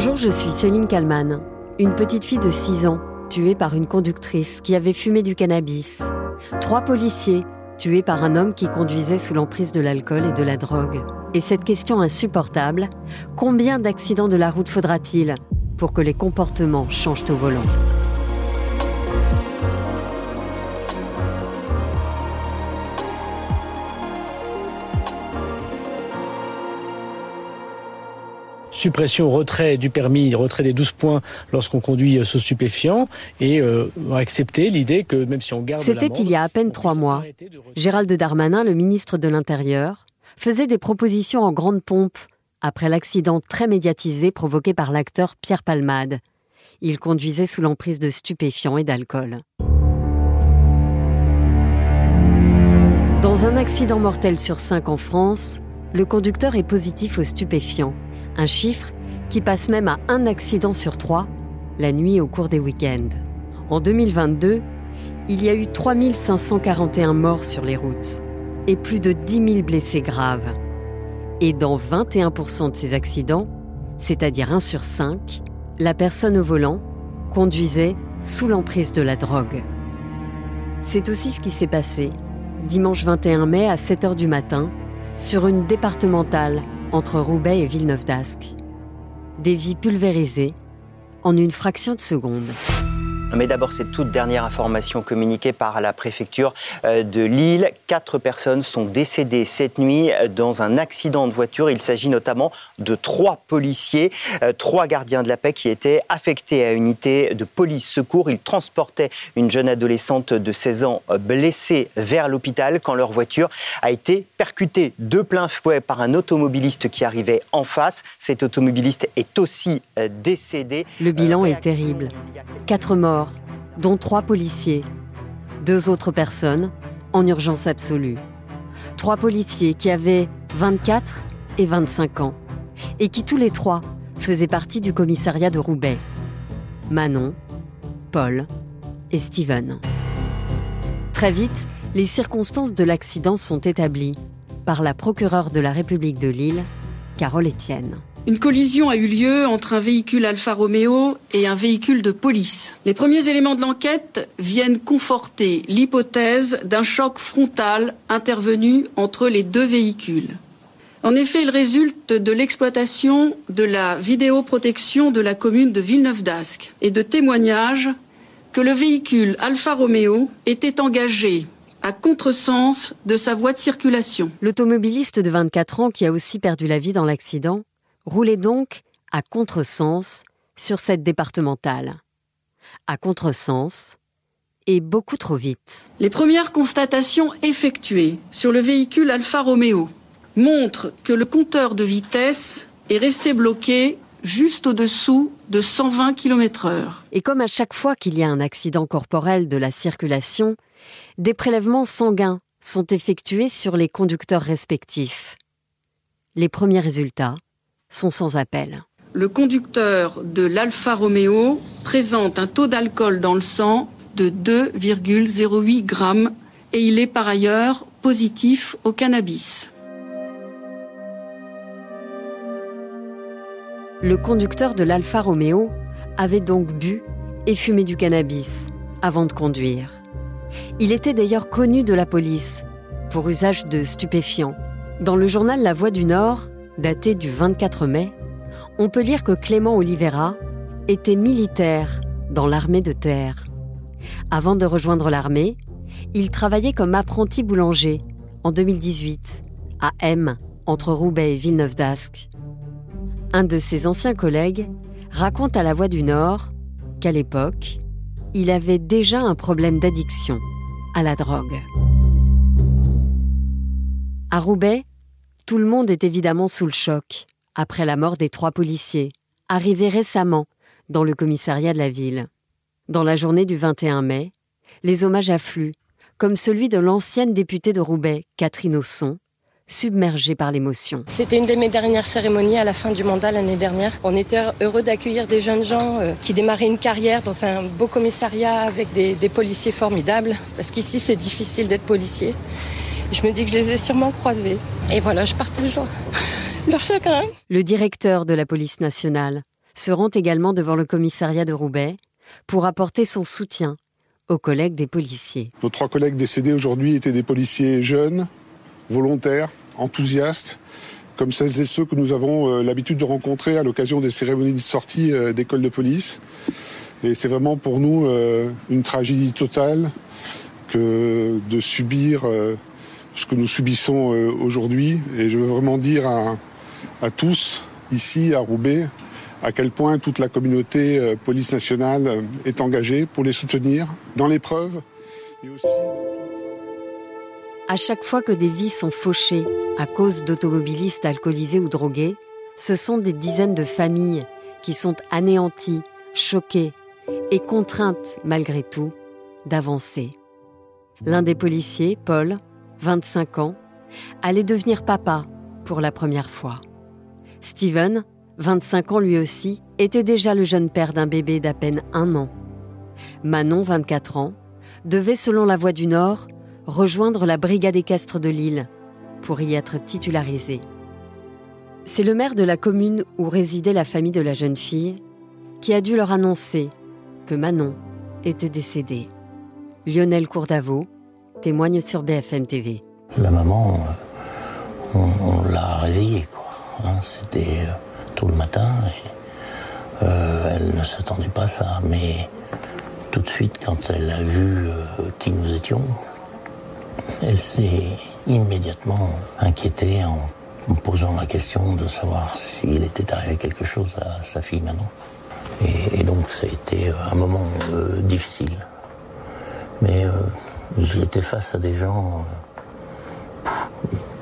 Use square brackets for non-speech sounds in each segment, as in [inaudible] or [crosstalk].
Bonjour, je suis Céline Kalman, une petite fille de 6 ans tuée par une conductrice qui avait fumé du cannabis. Trois policiers tués par un homme qui conduisait sous l'emprise de l'alcool et de la drogue. Et cette question insupportable, combien d'accidents de la route faudra-t-il pour que les comportements changent au volant? Suppression, retrait du permis, retrait des 12 points lorsqu'on conduit sous stupéfiant et euh, accepter l'idée que même si on garde C'était il y a à peine trois mois. Gérald Darmanin, le ministre de l'Intérieur, faisait des propositions en grande pompe après l'accident très médiatisé provoqué par l'acteur Pierre Palmade. Il conduisait sous l'emprise de stupéfiants et d'alcool. Dans un accident mortel sur cinq en France, le conducteur est positif aux stupéfiants un chiffre qui passe même à un accident sur trois la nuit au cours des week-ends. En 2022, il y a eu 3541 morts sur les routes et plus de 10 000 blessés graves. Et dans 21% de ces accidents, c'est-à-dire 1 sur 5, la personne au volant conduisait sous l'emprise de la drogue. C'est aussi ce qui s'est passé dimanche 21 mai à 7 h du matin sur une départementale entre Roubaix et Villeneuve d'Ascq. Des vies pulvérisées en une fraction de seconde. Mais d'abord, cette toute dernière information communiquée par la préfecture euh, de Lille. Quatre personnes sont décédées cette nuit euh, dans un accident de voiture. Il s'agit notamment de trois policiers, euh, trois gardiens de la paix qui étaient affectés à une unité de police secours. Ils transportaient une jeune adolescente de 16 ans blessée vers l'hôpital quand leur voiture a été percutée de plein fouet par un automobiliste qui arrivait en face. Cet automobiliste est aussi décédé. Le bilan est terrible. Quatre morts dont trois policiers, deux autres personnes en urgence absolue. Trois policiers qui avaient 24 et 25 ans et qui tous les trois faisaient partie du commissariat de Roubaix. Manon, Paul et Steven. Très vite, les circonstances de l'accident sont établies par la procureure de la République de Lille, Carole Etienne. Une collision a eu lieu entre un véhicule Alfa Romeo et un véhicule de police. Les premiers éléments de l'enquête viennent conforter l'hypothèse d'un choc frontal intervenu entre les deux véhicules. En effet, il résulte de l'exploitation de la vidéoprotection de la commune de Villeneuve d'Ascq et de témoignages que le véhicule Alfa Romeo était engagé à contresens de sa voie de circulation. L'automobiliste de 24 ans qui a aussi perdu la vie dans l'accident roulait donc à contresens sur cette départementale. À contresens et beaucoup trop vite. Les premières constatations effectuées sur le véhicule Alfa Romeo montrent que le compteur de vitesse est resté bloqué juste au-dessous de 120 km/h. Et comme à chaque fois qu'il y a un accident corporel de la circulation, des prélèvements sanguins sont effectués sur les conducteurs respectifs. Les premiers résultats sont sans appel. Le conducteur de l'Alfa Romeo présente un taux d'alcool dans le sang de 2,08 grammes et il est par ailleurs positif au cannabis. Le conducteur de l'Alfa Romeo avait donc bu et fumé du cannabis avant de conduire. Il était d'ailleurs connu de la police pour usage de stupéfiants. Dans le journal La Voix du Nord, daté du 24 mai, on peut lire que Clément Oliveira était militaire dans l'armée de terre. Avant de rejoindre l'armée, il travaillait comme apprenti boulanger en 2018 à M, entre Roubaix et Villeneuve d'Ascq. Un de ses anciens collègues raconte à La Voix du Nord qu'à l'époque, il avait déjà un problème d'addiction à la drogue. À Roubaix, tout le monde est évidemment sous le choc après la mort des trois policiers, arrivés récemment dans le commissariat de la ville. Dans la journée du 21 mai, les hommages affluent, comme celui de l'ancienne députée de Roubaix, Catherine Ausson, submergée par l'émotion. C'était une de mes dernières cérémonies à la fin du mandat l'année dernière. On était heureux d'accueillir des jeunes gens euh, qui démarraient une carrière dans un beau commissariat avec des policiers formidables, parce qu'ici c'est difficile d'être policier. Je me dis que je les ai sûrement croisés. Et voilà, je partage leur, chagrin. Le directeur de la police nationale, se rend également devant le commissariat de Roubaix pour apporter son soutien aux collègues des policiers. Nos trois collègues décédés aujourd'hui étaient des policiers jeunes, volontaires, enthousiastes, comme celles et ceux que nous avons euh, l'habitude de rencontrer à l'occasion des cérémonies de sortie euh, d'école de police. Et c'est vraiment pour nous euh, une tragédie totale que de subir ce que nous subissons aujourd'hui. Et je veux vraiment dire à, tous, ici à Roubaix, à quel point toute la communauté euh, police nationale euh, est engagée pour les soutenir dans l'épreuve aussi à chaque fois que des vies sont fauchées à cause d'automobilistes alcoolisés ou drogués, ce sont des dizaines de familles qui sont anéanties, choquées et contraintes malgré tout d'avancer. L'un des policiers, Paul, 25 ans, allait devenir papa pour la première fois. Steven, 25 ans lui aussi, était déjà le jeune père d'un bébé d'à peine un an. Manon, 24 ans, devait, selon la Voix du Nord, rejoindre la brigade équestre de Lille pour y être titularisée. C'est le maire de la commune où résidait la famille de la jeune fille qui a dû leur annoncer que Manon était décédée. Lionel Courdavot témoigne sur BFM TV. La maman, euh, on, l'a réveillée. Quoi. Hein. C'était euh, tout le matin. Et, euh, elle ne s'attendait pas à ça, mais tout de suite, quand elle a vu qui nous étions, elle s'est immédiatement inquiétée en me posant la question de savoir s'il était arrivé quelque chose à sa fille maintenant. Et, donc ça a été un moment difficile. Mais j'étais face à des gens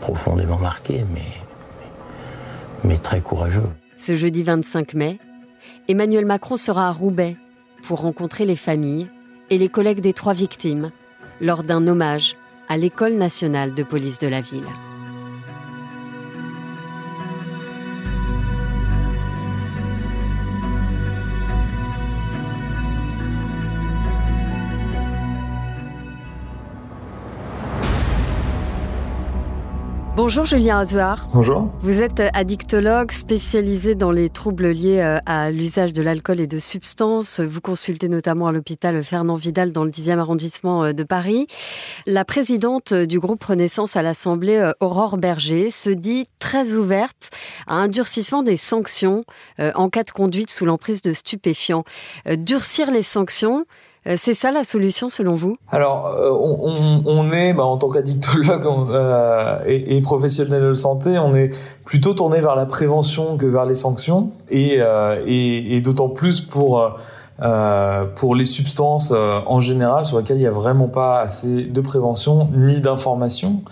profondément marqués, mais, mais très courageux. Ce jeudi 25 mai, Emmanuel Macron sera à Roubaix pour rencontrer les familles et les collègues des trois victimes lors d'un hommage à l'École nationale de police de la ville. Bonjour Julien Azuard. Bonjour. Vous êtes addictologue spécialisé dans les troubles liés euh, à l'usage de l'alcool et de substances. Vous consultez notamment à l'hôpital Fernand Vidal dans le 10e arrondissement euh, de Paris. La présidente du groupe Renaissance à l'Assemblée, euh, Aurore Berger, se dit très ouverte à un durcissement des sanctions en cas de conduite sous l'emprise de stupéfiants. Durcir les sanctions, euh, c'est ça la solution selon vous? Alors, euh, on, est, bah, en tant qu'addictologue euh, et, professionnel de santé, on est plutôt tourné vers la prévention que vers les sanctions, et, et, d'autant plus pour pour les substances en général sur lesquelles il n'y a vraiment pas assez de prévention ni d'information.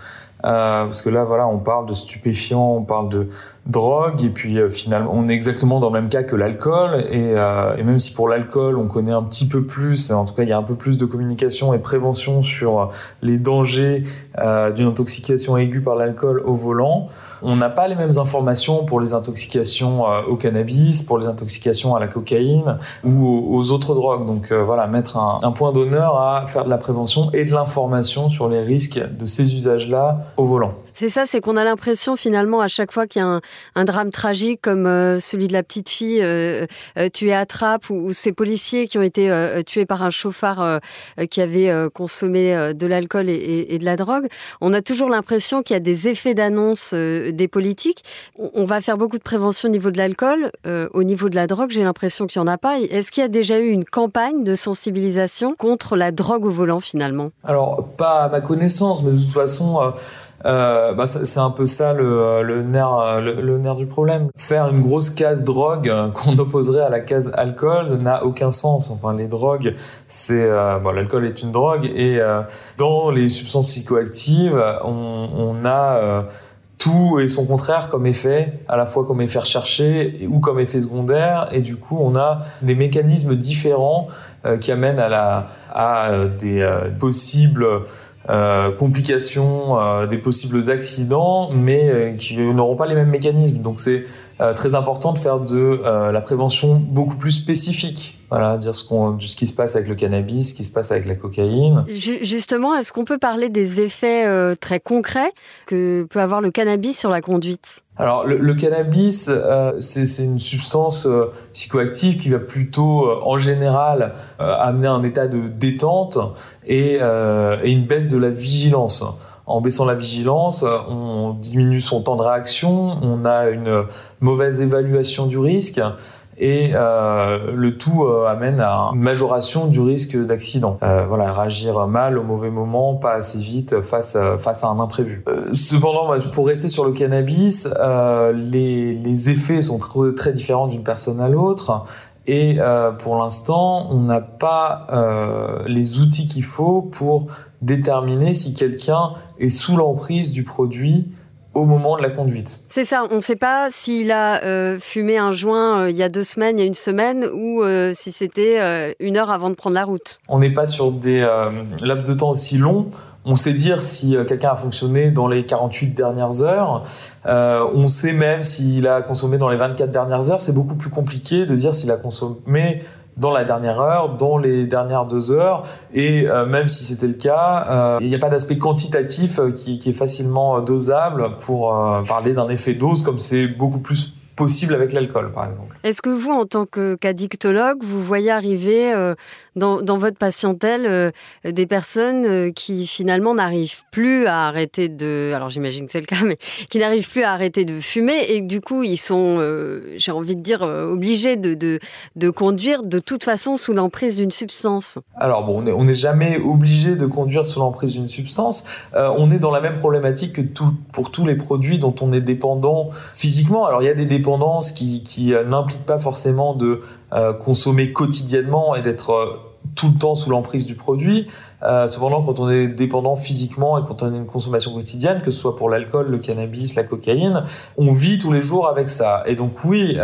Euh, parce que là, voilà, on parle de stupéfiants, on parle de drogue, et puis euh, finalement, on est exactement dans le même cas que l'alcool. Et, euh, et, même si pour l'alcool, on connaît un petit peu plus, en tout cas, il y a un peu plus de communication et prévention sur les dangers d'une intoxication aiguë par l'alcool au volant. On n'a pas les mêmes informations pour les intoxications au cannabis, pour les intoxications à la cocaïne ou aux, autres drogues. Donc voilà, mettre un point d'honneur à faire de la prévention et de l'information sur les risques de ces usages-là au volant. C'est ça, c'est qu'on a l'impression finalement à chaque fois qu'il y a un, drame tragique comme euh, celui de la petite fille euh, euh, tuée à Trappes ou, ces policiers qui ont été tués par un chauffard qui avait consommé de l'alcool et, de la drogue, on a toujours l'impression qu'il y a des effets d'annonce des politiques. On, va faire beaucoup de prévention au niveau de l'alcool, au niveau de la drogue, j'ai l'impression qu'il n'y en a pas. Est-ce qu'il y a déjà eu une campagne de sensibilisation contre la drogue au volant finalement? Alors pas à ma connaissance, mais de toute façon euh, bah, c'est un peu ça le, le nerf, le, nerf du problème. Faire une grosse case drogue euh, [laughs] qu'on opposerait à la case alcool n'a aucun sens. Enfin, les drogues, c'est euh, bon, l'alcool est une drogue et euh, dans les substances psychoactives, on, on a tout et son contraire comme effet, à la fois comme effet recherché ou comme effet secondaire, et du coup on a des mécanismes différents qui amènent à, la, à des possibles euh, complications, euh, des possibles accidents, mais euh, qui n'auront pas les mêmes mécanismes. Donc c'est très important de faire de la prévention beaucoup plus spécifique. Voilà, dire ce, qu'on, ce qui se passe avec le cannabis, ce qui se passe avec la cocaïne. Justement, est-ce qu'on peut parler des effets euh, très concrets que peut avoir le cannabis sur la conduite? Alors le, cannabis, euh, c'est, une substance euh, psychoactive qui va plutôt, en général, amener un état de détente et, et une baisse de la vigilance en baissant la vigilance, on diminue son temps de réaction, on a une mauvaise évaluation du risque et euh, le tout euh, amène à une majoration du risque d'accident. Euh, voilà, réagir mal au mauvais moment, pas assez vite face face à un imprévu. cependant, pour rester sur le cannabis, les, les effets sont très, très différents d'une personne à l'autre. Et pour l'instant, on n'a pas les outils qu'il faut pour déterminer si quelqu'un est sous l'emprise du produit au moment de la conduite. C'est ça, on ne sait pas s'il a euh, fumé un joint euh, il y a deux semaines, il y a une semaine, ou euh, si c'était une heure avant de prendre la route. On n'est pas sur des laps de temps aussi longs. On sait dire si quelqu'un a fonctionné dans les 48 dernières heures. on sait même s'il a consommé dans les 24 dernières heures. C'est beaucoup plus compliqué de dire s'il a consommé dans la dernière heure, dans les dernières deux heures, et euh, même si c'était le cas, euh, il n'y a pas d'aspect quantitatif euh, qui, qui, est facilement dosable pour parler d'un effet dose, comme c'est beaucoup plus possible avec l'alcool, par exemple. Est-ce que vous, en tant qu'addictologue, vous voyez arriver euh, dans, dans, votre patientèle euh, des personnes euh, qui finalement n'arrivent plus à arrêter de... Alors j'imagine que c'est le cas, mais qui n'arrivent plus à arrêter de fumer et du coup ils sont, j'ai envie de dire, obligés de, de, de, conduire de toute façon sous l'emprise d'une substance? Alors bon, on n'est jamais obligé de conduire sous l'emprise d'une substance. on est dans la même problématique que tout, pour tous les produits dont on est dépendant physiquement. Alors il y a des qui, euh, n'implique pas forcément de euh, consommer quotidiennement et d'être euh, tout le temps sous l'emprise du produit. cependant, quand on est dépendant physiquement et quand on a une consommation quotidienne, que ce soit pour l'alcool, le cannabis, la cocaïne, on vit tous les jours avec ça. Et donc oui,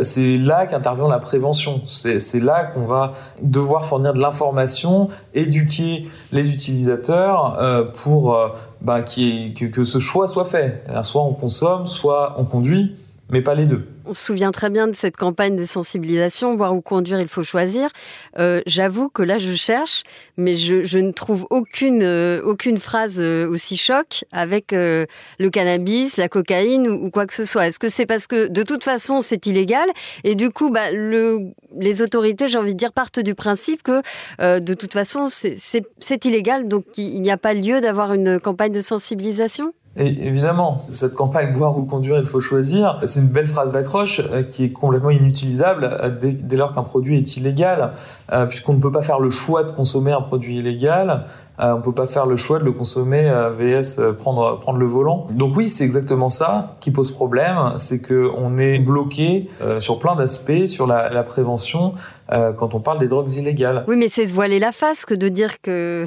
c'est là qu'intervient la prévention. C'est là qu'on va devoir fournir de l'information, éduquer les utilisateurs pour bah, que ce choix soit fait. Soit on consomme, soit on conduit mais pas les deux. On se souvient très bien de cette campagne de sensibilisation, boire ou conduire, il faut choisir. Euh, J'avoue que là, je cherche, mais je, je ne trouve aucune, euh, aucune phrase euh, aussi choc avec euh, le cannabis, la cocaïne ou, quoi que ce soit. Est-ce que c'est parce que de toute façon, c'est illégal? Et du coup, bah, le, les autorités, j'ai envie de dire, partent du principe que de toute façon, c'est illégal, donc il n'y a pas lieu d'avoir une campagne de sensibilisation? Et évidemment, cette campagne boire ou conduire, il faut choisir. C'est une belle phrase d'accroche euh, qui est complètement inutilisable euh, dès, lors qu'un produit est illégal, euh, puisqu'on ne peut pas faire le choix de consommer un produit illégal. on ne peut pas faire le choix de le consommer vs prendre prendre le volant. Donc oui, c'est exactement ça qui pose problème, c'est que on est bloqué sur plein d'aspects sur la, la prévention quand on parle des drogues illégales. Oui, mais c'est se voiler la face que de dire que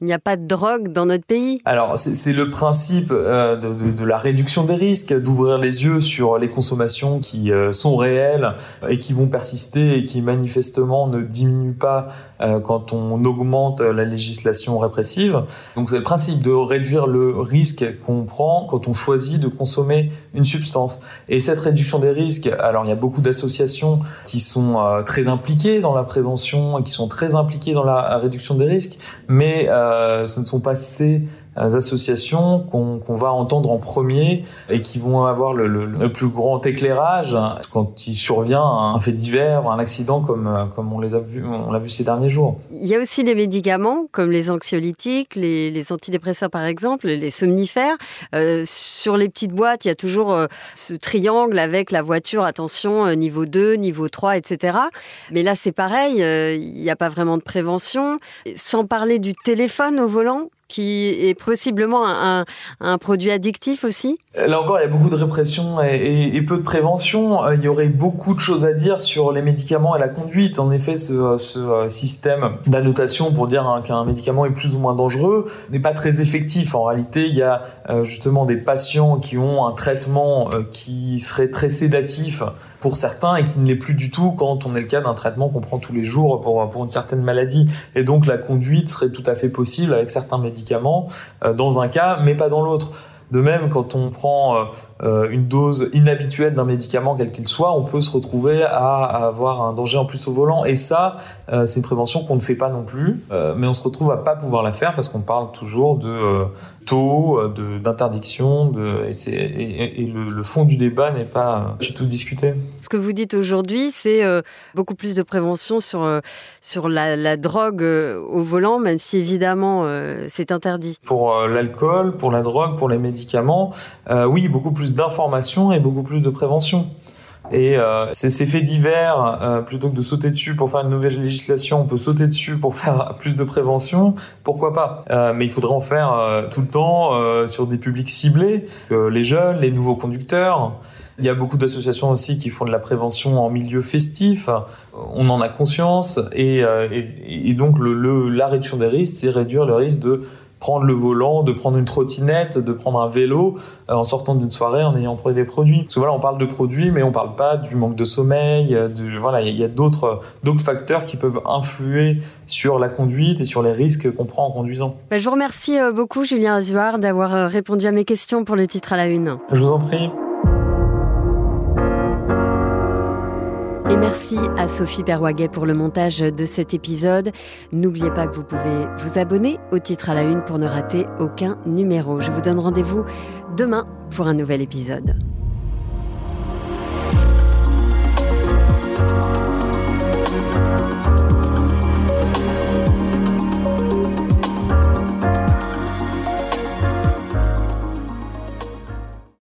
il n'y a pas de drogue dans notre pays. Alors c'est le principe euh, de, la réduction des risques, d'ouvrir les yeux sur les consommations qui euh, sont réelles et qui vont persister et qui manifestement ne diminuent pas quand on augmente la législation répressive. Donc c'est le principe de réduire le risque qu'on prend quand on choisit de consommer une substance. Et cette réduction des risques, alors il y a beaucoup d'associations qui sont très impliquées dans la prévention et qui sont très impliquées dans la réduction des risques, mais euh, ce ne sont pas ces associations qu'on va entendre en premier et qui vont avoir le, plus grand éclairage quand il survient un fait divers, un accident comme comme on vu, l'a vu ces derniers jours. Il y a aussi les médicaments comme les anxiolytiques, les, antidépresseurs par exemple, les somnifères. Euh, sur les petites boîtes, il y a toujours euh, ce triangle avec la voiture, attention, euh, niveau 2, niveau 3, etc. Mais là, c'est pareil, euh, il n'y a pas vraiment de prévention. Sans parler du téléphone au volant, qui est possiblement un, produit addictif aussi? Là encore, il y a beaucoup de répression et, peu de prévention. Euh, il y aurait beaucoup de choses à dire sur les médicaments et la conduite. En effet, ce, ce euh, système d'annotation pour dire hein, qu'un médicament est plus ou moins dangereux n'est pas très effectif. En réalité, il y a euh, justement des patients qui ont un traitement qui serait très sédatif pour certains et qui ne l'est plus du tout quand on est le cas d'un traitement qu'on prend tous les jours pour, pour une certaine maladie. Et donc la conduite serait tout à fait possible avec certains médicaments euh, dans un cas, mais pas dans l'autre. De même, quand on prend euh, une dose inhabituelle d'un médicament quel qu'il soit, on peut se retrouver à, avoir un danger en plus au volant. Et ça, euh, c'est une prévention qu'on ne fait pas non plus, euh, mais on se retrouve à pas pouvoir la faire parce qu'on parle toujours de taux, d'interdiction, de, et, et, le, fond du débat n'est pas du tout discuté. Ce que vous dites aujourd'hui, c'est beaucoup plus de prévention sur, sur la, la drogue au volant, même si évidemment c'est interdit. Pour l'alcool, pour la drogue, pour les médicaments, oui, beaucoup plus d'information et beaucoup plus de prévention. Et euh, ces, faits divers, euh, plutôt que de sauter dessus pour faire une nouvelle législation, on peut sauter dessus pour [laughs] faire plus de prévention, pourquoi pas? Euh, Mais il faudrait en faire tout le temps sur des publics ciblés, les jeunes, les nouveaux conducteurs. Il y a beaucoup d'associations aussi qui font de la prévention en milieu festif. On en a conscience et, donc la réduction des risques, c'est réduire le risque de prendre le volant, de prendre une trottinette, de prendre un vélo euh, en sortant d'une soirée en ayant pris des produits. Parce que voilà, on parle de produits, mais on parle pas du manque de sommeil. Euh, de, voilà, il y a, d'autres d'autres facteurs qui peuvent influer sur la conduite et sur les risques qu'on prend en conduisant. Bah, je vous remercie euh, beaucoup, Julien Azuard, d'avoir répondu à mes questions pour le titre à la une. Je vous en prie. Merci à Sophie Perwaguet pour le montage de cet épisode. N'oubliez pas que vous pouvez vous abonner au titre à la une pour ne rater aucun numéro. Je vous donne rendez-vous demain pour un nouvel épisode.